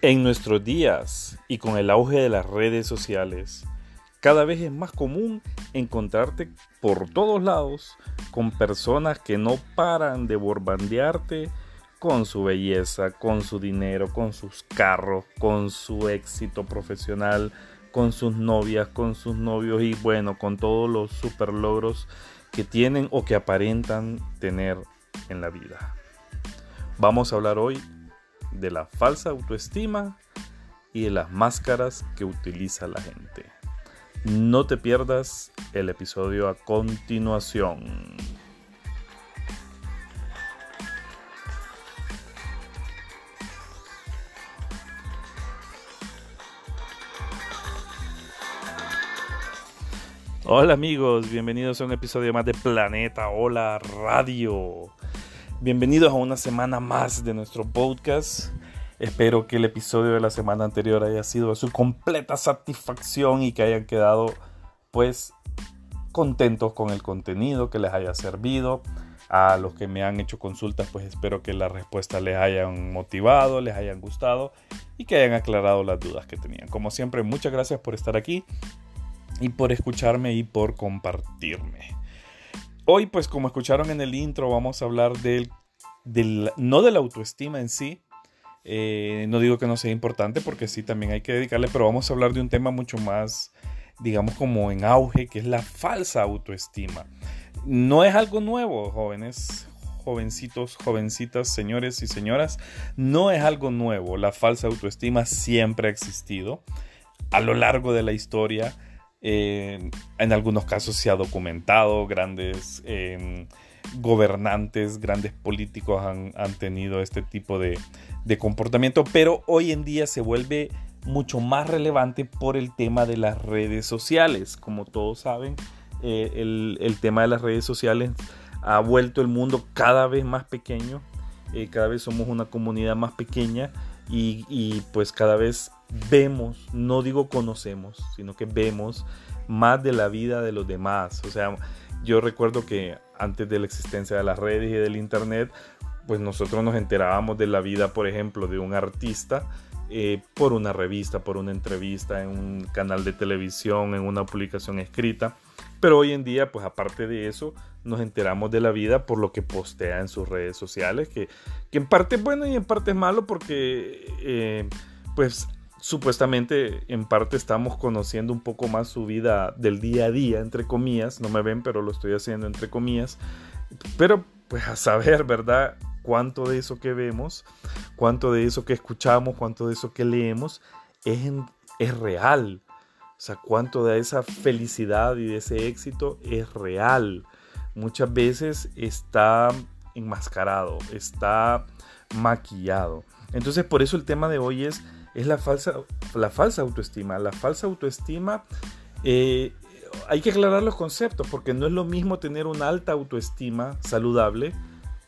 En nuestros días y con el auge de las redes sociales, cada vez es más común encontrarte por todos lados con personas que no paran de borbandearte con su belleza, con su dinero, con sus carros, con su éxito profesional, con sus novias, con sus novios y bueno, con todos los super logros que tienen o que aparentan tener en la vida. Vamos a hablar hoy de la falsa autoestima y de las máscaras que utiliza la gente. No te pierdas el episodio a continuación. Hola amigos, bienvenidos a un episodio más de Planeta Hola Radio. Bienvenidos a una semana más de nuestro podcast. Espero que el episodio de la semana anterior haya sido de su completa satisfacción y que hayan quedado pues contentos con el contenido, que les haya servido. A los que me han hecho consultas pues espero que las respuestas les hayan motivado, les hayan gustado y que hayan aclarado las dudas que tenían. Como siempre, muchas gracias por estar aquí y por escucharme y por compartirme. Hoy, pues como escucharon en el intro, vamos a hablar del, no de la autoestima en sí. Eh, no digo que no sea importante porque sí, también hay que dedicarle, pero vamos a hablar de un tema mucho más, digamos, como en auge, que es la falsa autoestima. No es algo nuevo, jóvenes, jovencitos, jovencitas, señores y señoras. No es algo nuevo. La falsa autoestima siempre ha existido a lo largo de la historia en algunos casos se ha documentado, grandes em, gobernantes, grandes políticos han, tenido este tipo de, comportamiento, pero hoy en día se vuelve mucho más relevante por el tema de las redes sociales. Como todos saben, eh, el, tema de las redes sociales ha vuelto el mundo cada vez más pequeño, eh, cada vez somos una comunidad más pequeña y, pues cada vez vemos, no digo conocemos, sino que vemos más de la vida de los demás. O sea, yo recuerdo que antes de la existencia de las redes y del internet, pues nosotros nos enterábamos de la vida, por ejemplo, de un artista eh, por una revista, por una entrevista, en un canal de televisión, en una publicación escrita. Pero hoy en día, pues aparte de eso, nos enteramos de la vida por lo que postea en sus redes sociales, que, en parte es bueno y en parte es malo porque, eh, pues supuestamente en parte estamos conociendo un poco más su vida del día a día, entre comillas, no me ven, pero lo estoy haciendo entre comillas, pero pues a saber, ¿verdad? Cuánto de eso que vemos, cuánto de eso que escuchamos, cuánto de eso que leemos es, es real. O sea, cuánto de esa felicidad y de ese éxito es real muchas veces está enmascarado, está maquillado. Entonces por eso el tema de hoy es, es la, falsa, la falsa autoestima. La falsa autoestima, eh, hay que aclarar los conceptos porque no es lo mismo tener una alta autoestima saludable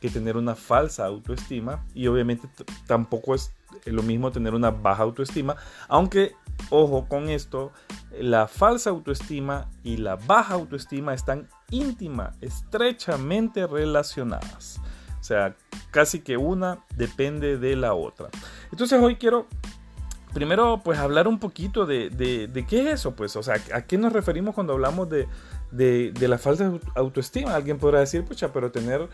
que tener una falsa autoestima y obviamente tampoco es lo mismo tener una baja autoestima, aunque ojo con esto, la falsa autoestima y la baja autoestima están íntima, estrechamente relacionadas. O sea, casi que una depende de la otra. Entonces hoy quiero primero pues hablar un poquito de, qué es eso, pues, o sea, a qué nos referimos cuando hablamos de, de, la falta de autoestima. Alguien podrá decir, pucha, pero tener,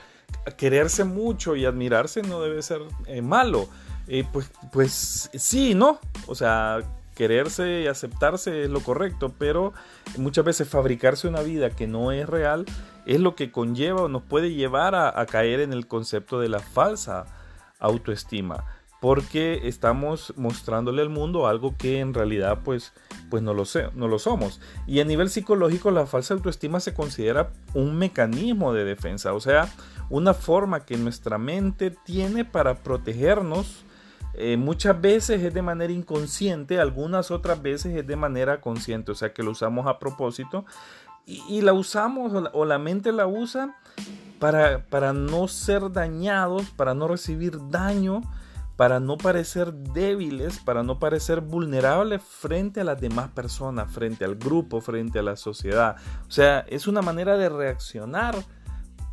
quererse mucho y admirarse no debe ser eh, malo. Eh, pues, pues sí, ¿no? O sea, quererse y aceptarse es lo correcto, pero muchas veces fabricarse una vida que no es real es lo que conlleva o nos puede llevar a, caer en el concepto de la falsa autoestima porque estamos mostrándole al mundo algo que en realidad pues, pues no, lo sé, no lo somos. Y a nivel psicológico la falsa autoestima se considera un mecanismo de defensa, o sea, una forma que nuestra mente tiene para protegernos eh, muchas veces es de manera inconsciente, algunas otras veces es de manera consciente, o sea que lo usamos a propósito y, la usamos o la, mente la usa para, para no ser dañados, para no recibir daño, para no parecer débiles, para no parecer vulnerables frente a las demás personas, frente al grupo, frente a la sociedad. O sea, es una manera de reaccionar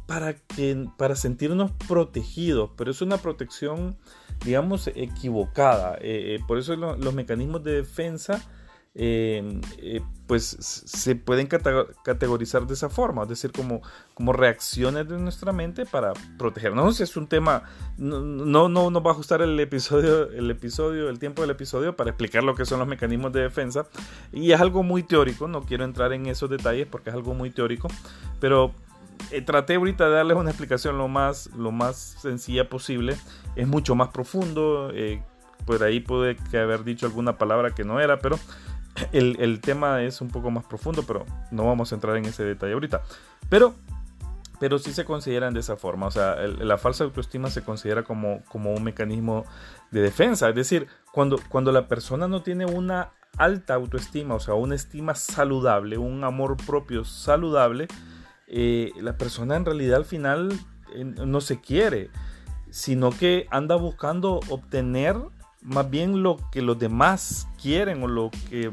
para, que, para sentirnos protegidos, pero es una protección digamos, equivocada. Eh, por eso los mecanismos de defensa Em, eh, pues se pueden categorizar de esa forma, es decir, como, como reacciones de nuestra mente para protegernos. Es un tema, no, no, no nos va a ajustar el episodio, el episodio, el tiempo del episodio para explicar lo que son los mecanismos de defensa. Y es algo muy teórico, no quiero entrar en esos detalles porque es algo muy teórico, pero eh, traté ahorita de darles una explicación lo más, lo más sencilla posible. Es mucho más profundo. Eh, por ahí pude haber dicho alguna palabra que no era, pero el, tema es un poco más profundo, pero no vamos a entrar en ese detalle ahorita. Pero, pero sí se consideran de esa forma. O sea, la falsa autoestima se considera como, como un mecanismo de defensa. Es decir, cuando, cuando la persona no tiene una alta autoestima, o sea, una estima saludable, un amor propio saludable, eh, la persona en realidad al final eh, no se quiere, sino que anda buscando obtener más bien lo que los demás quieren o lo que,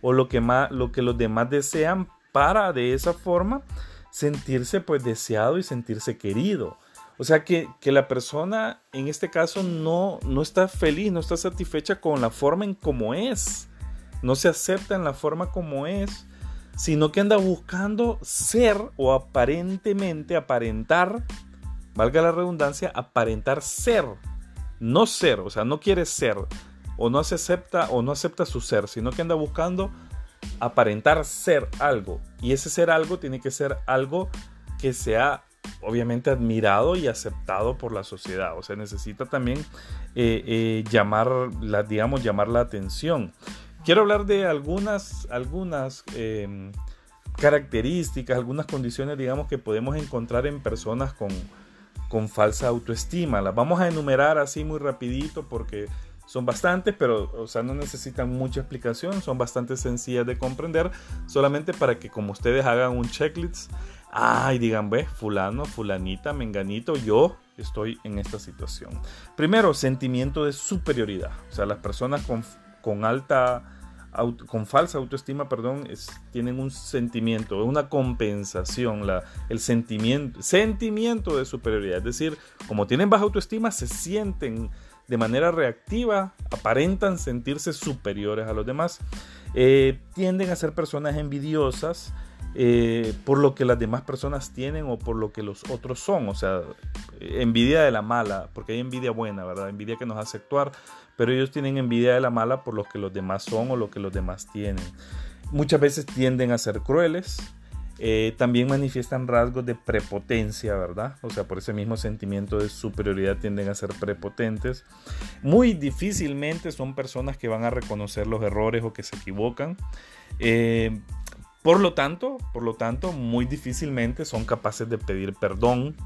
o lo que, más, lo que los demás desean para de esa forma sentirse pues deseado y sentirse querido. O sea que, la persona en este caso no, no está feliz, no está satisfecha con la forma en como es. No se acepta en la forma como es, sino que anda buscando ser o aparentemente aparentar, valga la redundancia, aparentar ser no ser, o sea, no quiere ser, o no se acepta o no acepta su ser, sino que anda buscando aparentar ser algo. Y ese ser algo tiene que ser algo que sea obviamente admirado y aceptado por la sociedad. O sea, necesita también eh, eh, llamar, la, digamos, llamar la atención. Quiero hablar de algunas, algunas em, características, algunas condiciones, digamos, que podemos encontrar en personas con, con falsa autoestima. Las vamos a enumerar así muy rapidito porque son bastantes, pero o sea, no necesitan mucha explicación, son bastante sencillas de comprender, solamente para que como ustedes hagan un checklist, ay, digan, ve, fulano, fulanita, menganito, yo estoy en esta situación. Primero, sentimiento de superioridad. O sea, las personas con, con alta con falsa autoestima, perdón, tienen un sentimiento, una compensación, el sentimiento, sentimiento de superioridad. Es decir, como tienen baja autoestima, se sienten de manera reactiva, aparentan sentirse superiores a los demás. Eh, tienden a ser personas envidiosas eh, por lo que las demás personas tienen o por lo que los otros son. O sea, envidia de la mala, porque hay envidia buena, ¿verdad? Envidia que nos hace actuar pero ellos tienen envidia de la mala por lo que los demás son o lo que los demás tienen. Muchas veces tienden a ser crueles, eh, también manifiestan rasgos de prepotencia, ¿verdad? O sea, por ese mismo sentimiento de superioridad tienden a ser prepotentes. Muy difícilmente son personas que van a reconocer los errores o que se equivocan. Eh, por lo tanto, por lo tanto, muy difícilmente son capaces de pedir perdón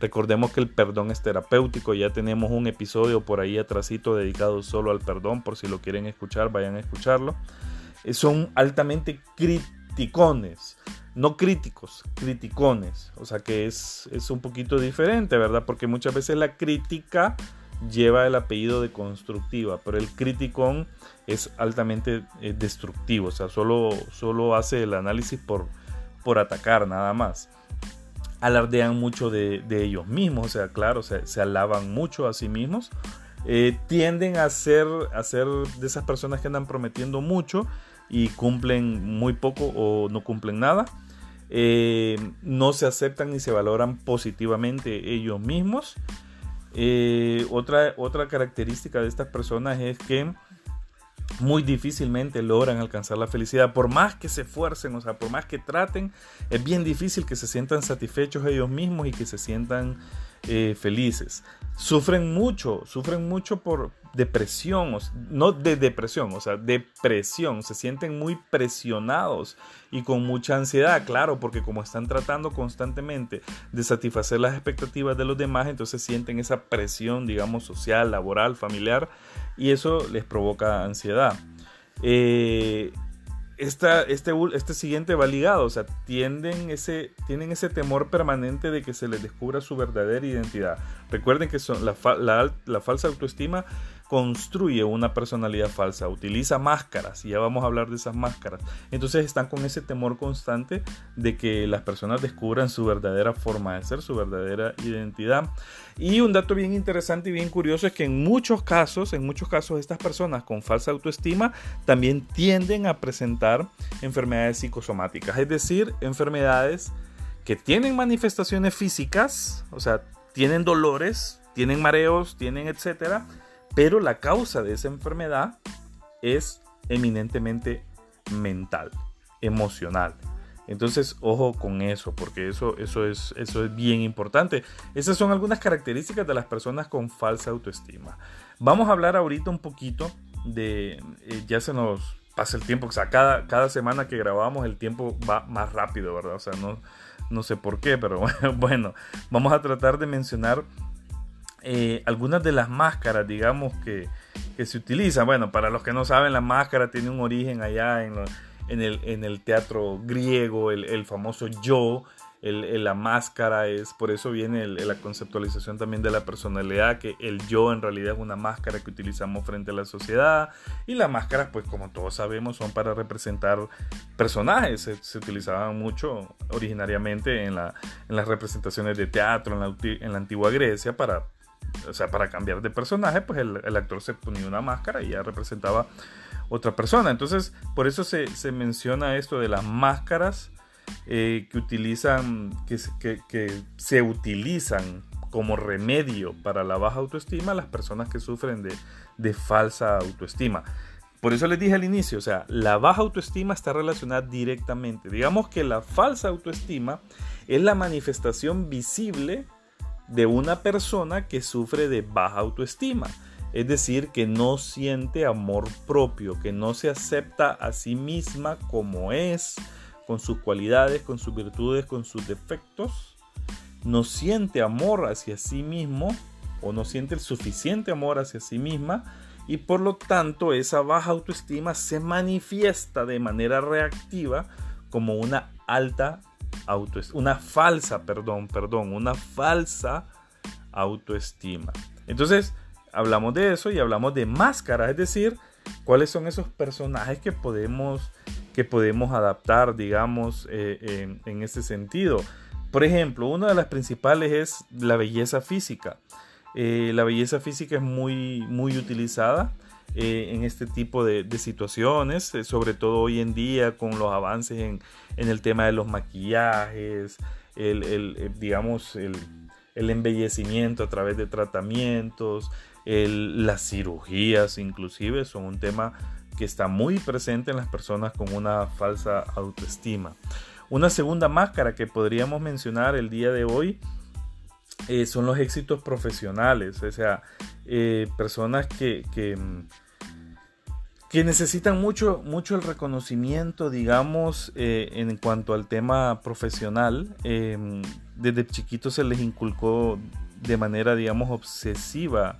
Recordemos que el perdón es terapéutico, ya tenemos un episodio por ahí atrásito dedicado solo al perdón, por si lo quieren escuchar, vayan a escucharlo. Eh, son altamente criticones, no críticos, criticones, o sea que es, es un poquito diferente, ¿verdad? Porque muchas veces la crítica lleva el apellido de constructiva, pero el criticón es altamente eh, destructivo, o sea, solo, solo hace el análisis por, por atacar nada más alardean mucho de, ellos mismos, o sea, claro, se, alaban mucho a sí mismos. Eh, tienden a ser, a de esas personas que andan prometiendo mucho y cumplen muy poco o no cumplen nada. Eh, no se aceptan ni se valoran positivamente ellos mismos. Eh, otra, otra característica de estas personas es que muy difícilmente logran alcanzar la felicidad. Por más que se esfuercen, o sea, por más que traten, es bien difícil que se sientan satisfechos ellos mismos y que se sientan eh, felices. Sufren mucho, sufren mucho por depresión, no de depresión, o sea, depresión. Se sienten muy presionados y con mucha ansiedad, claro, porque como están tratando constantemente de satisfacer las expectativas de los demás, entonces sienten esa presión, digamos, social, laboral, familiar y eso les provoca ansiedad. Eh, este, este siguiente va ligado, o sea, tienden ese, tienen ese temor permanente de que se les descubra su verdadera identidad. Recuerden que son la, falsa autoestima construye una personalidad falsa, utiliza máscaras, y ya vamos a hablar de esas máscaras. Entonces están con ese temor constante de que las personas descubran su verdadera forma de ser, su verdadera identidad. Y un dato bien interesante y bien curioso es que en muchos casos, en muchos casos estas personas con falsa autoestima también tienden a presentar enfermedades psicosomáticas, es decir, enfermedades que tienen manifestaciones físicas, o sea, tienen dolores, tienen mareos, tienen etcétera, pero la causa de esa enfermedad es eminentemente mental, emocional. Entonces, ojo con eso, porque eso, eso, es, eso es bien importante. Esas son algunas características de las personas con falsa autoestima. Vamos a hablar ahorita un poquito de, eh, ya se nos pasa el tiempo, o sea, cada, cada semana que grabamos el tiempo va más rápido, ¿verdad? O sea, no, no sé por qué, pero bueno, vamos a tratar de mencionar eh, algunas de las máscaras, digamos, que, se utilizan. Bueno, para los que no saben, la máscara tiene un origen allá en, el, teatro griego, el, famoso yo. la máscara es, por eso viene la conceptualización también de la personalidad, que el yo en realidad es una máscara que utilizamos frente a la sociedad. Y las máscaras, pues como todos sabemos, son para representar personajes. Se, utilizaban mucho originariamente en, las representaciones de teatro en la, en la antigua Grecia para o sea, para cambiar de personaje, pues el, actor se ponía una máscara y ya representaba otra persona. Entonces, por eso se, menciona esto de las máscaras eh, que utilizan, que, que, se utilizan como remedio para la baja autoestima las personas que sufren de, de falsa autoestima. Por eso les dije al inicio, o sea, la baja autoestima está relacionada directamente. Digamos que la falsa autoestima es la manifestación visible de una persona que sufre de baja autoestima. Es decir, que no siente amor propio, que no se acepta a sí misma como es, con sus cualidades, con sus virtudes, con sus defectos. No siente amor hacia sí mismo o no siente el suficiente amor hacia sí misma y por lo tanto esa baja autoestima se manifiesta de manera reactiva como una alta autoestima, una falsa, perdón, perdón, una falsa autoestima. Entonces, hablamos de eso y hablamos de máscaras, es decir, cuáles son esos personajes que podemos, que podemos adaptar, digamos, eh, en, ese sentido. Por ejemplo, una de las principales es la belleza física. Eh, la belleza física es muy, muy utilizada eh, en este tipo de, situaciones, sobre todo hoy en día con los avances en, el tema de los maquillajes, el digamos, el, el embellecimiento a través de tratamientos, las cirugías inclusive son un tema que está muy presente en las personas con una falsa autoestima. Una segunda máscara que podríamos mencionar el día de hoy eh, son los éxitos profesionales, o sea, eh, personas que, que, que, necesitan mucho, mucho el reconocimiento, digamos, eh, en cuanto al tema profesional. Desde chiquitos se les inculcó de manera, digamos, obsesiva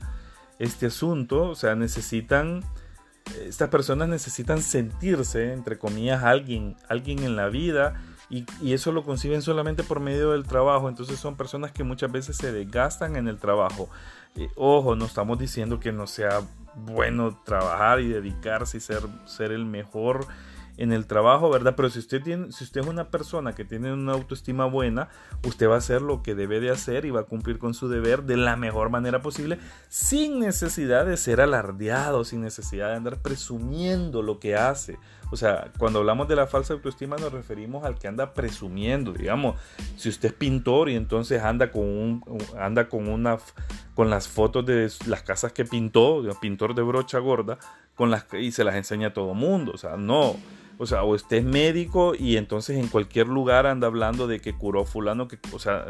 este asunto, o sea, necesitan, estas personas necesitan sentirse, entre comillas, alguien, alguien en la vida y, eso lo conciben solamente por medio del trabajo, entonces son personas que muchas veces se desgastan en el trabajo. Eh, ojo, no estamos diciendo que no sea bueno trabajar y dedicarse y ser, ser el mejor en el trabajo, ¿verdad? Pero si usted, tiene, si usted es una persona que tiene una autoestima buena, usted va a hacer lo que debe de hacer y va a cumplir con su deber de la mejor manera posible, sin necesidad de ser alardeado, sin necesidad de andar presumiendo lo que hace. O sea, cuando hablamos de la falsa autoestima nos referimos al que anda presumiendo, digamos, si usted es pintor y entonces anda con un anda con una con las fotos de las casas que pintó, pintor de brocha gorda, con las y se las enseña a todo mundo, o sea, no o sea, o usted es médico y entonces en cualquier lugar anda hablando de que curó fulano, que, o sea,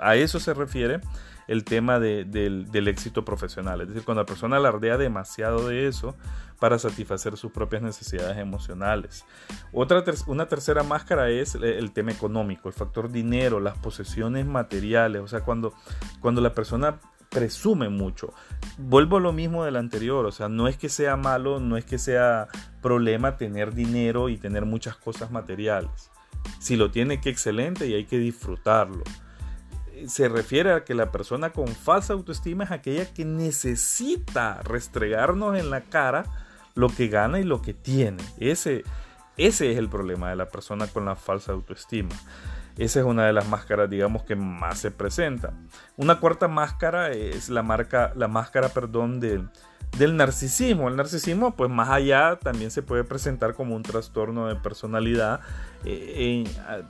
a eso se refiere el tema del, éxito profesional. Es decir, cuando la persona alardea demasiado de eso para satisfacer sus propias necesidades emocionales. Otra una tercera máscara es el, tema económico, el factor dinero, las posesiones materiales. O sea, cuando, cuando la persona presume mucho. Vuelvo a lo mismo del anterior, o sea, no es que sea malo, no es que sea problema tener dinero y tener muchas cosas materiales. Si lo tiene, que excelente y hay que disfrutarlo. se refiere a que la persona con falsa autoestima es aquella que necesita restregarnos en la cara lo que gana y lo que tiene. Ese, ese es el problema de la persona con la falsa autoestima. Esa es una de las máscaras, digamos, que más se presenta. Una cuarta máscara es la, marca, la máscara perdón, del narcisismo. El narcisismo, pues más allá, también se puede presentar como un trastorno de personalidad eh,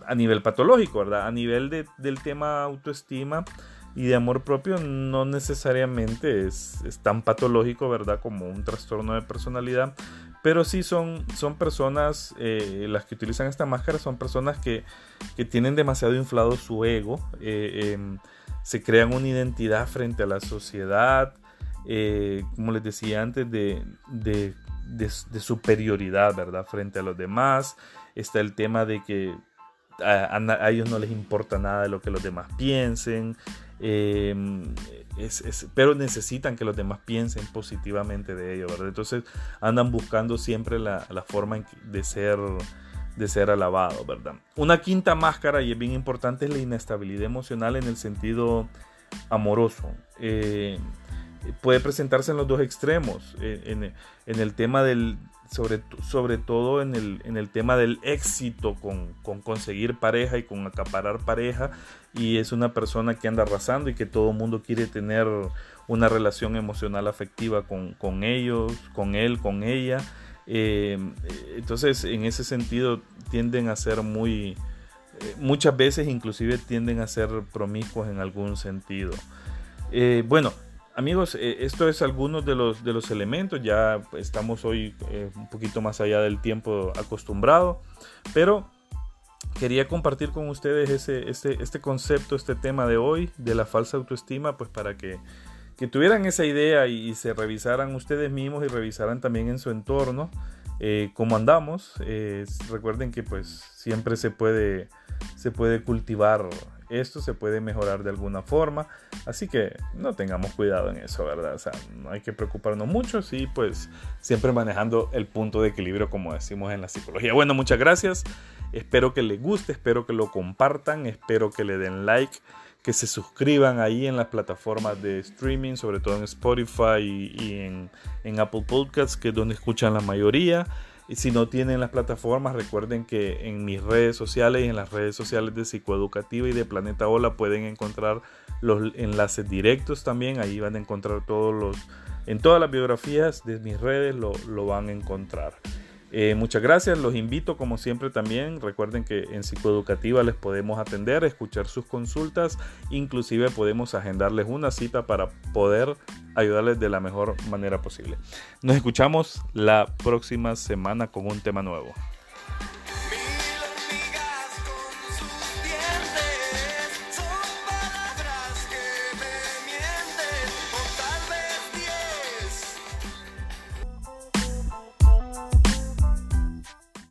a, nivel patológico, ¿verdad? A nivel del tema autoestima y de amor propio no necesariamente es, es, tan patológico, ¿verdad? Como un trastorno de personalidad, pero sí son, son personas, eh, las que utilizan esta máscara son personas que, tienen demasiado inflado su ego, eh, em, se crean una identidad frente a la sociedad, eh, como les decía antes, de, de, superioridad, ¿verdad? Frente a los demás. Está el tema de que a, ellos no les importa nada de lo que los demás piensen. Em, pero necesitan que los demás piensen positivamente de ellos, ¿verdad? Entonces andan buscando siempre la, forma de ser de ser alabado, ¿verdad? Una quinta máscara, y es bien importante, es la inestabilidad emocional en el sentido amoroso. Eh, puede presentarse en los dos extremos, eh, en, el tema del, sobre, sobre todo en el, en el, tema del éxito con, con, conseguir pareja y con acaparar pareja, y es una persona que anda arrasando y que todo el mundo quiere tener una relación emocional afectiva con, con ellos, con él, con ella. Eh, entonces, en ese sentido, tienden a ser muy, eh, muchas veces inclusive tienden a ser promiscuos en algún sentido. Eh, bueno, amigos, esto es algunos de los, de los elementos, ya estamos hoy un poquito más allá del tiempo acostumbrado, pero quería compartir con ustedes ese, este, este concepto, este tema de hoy, de la falsa autoestima, pues para que, tuvieran esa idea y, se revisaran ustedes mismos y revisaran también en su entorno eh, cómo andamos. Eh, recuerden que pues siempre se puede, se puede cultivar esto, se puede mejorar de alguna forma. Así que no tengamos cuidado en eso, ¿verdad? O sea, no hay que preocuparnos mucho, sí, pues siempre manejando el punto de equilibrio como decimos en la psicología. Bueno, muchas gracias. Espero que les guste, espero que lo compartan, espero que le den like, que se suscriban ahí en las plataformas de streaming, sobre todo en Spotify y, en, en, Apple Podcasts, que es donde escuchan la mayoría. Y si no tienen las plataformas, recuerden que en mis redes sociales y en las redes sociales de Psicoeducativa y de Planeta Ola pueden encontrar los enlaces directos también. Ahí van a encontrar todos los, en todas las biografías de mis redes lo, lo van a encontrar. Eh, muchas gracias, los invito como siempre también, recuerden que en psicoeducativa les podemos atender, escuchar sus consultas, inclusive podemos agendarles una cita para poder ayudarles de la mejor manera posible. Nos escuchamos la próxima semana con un tema nuevo.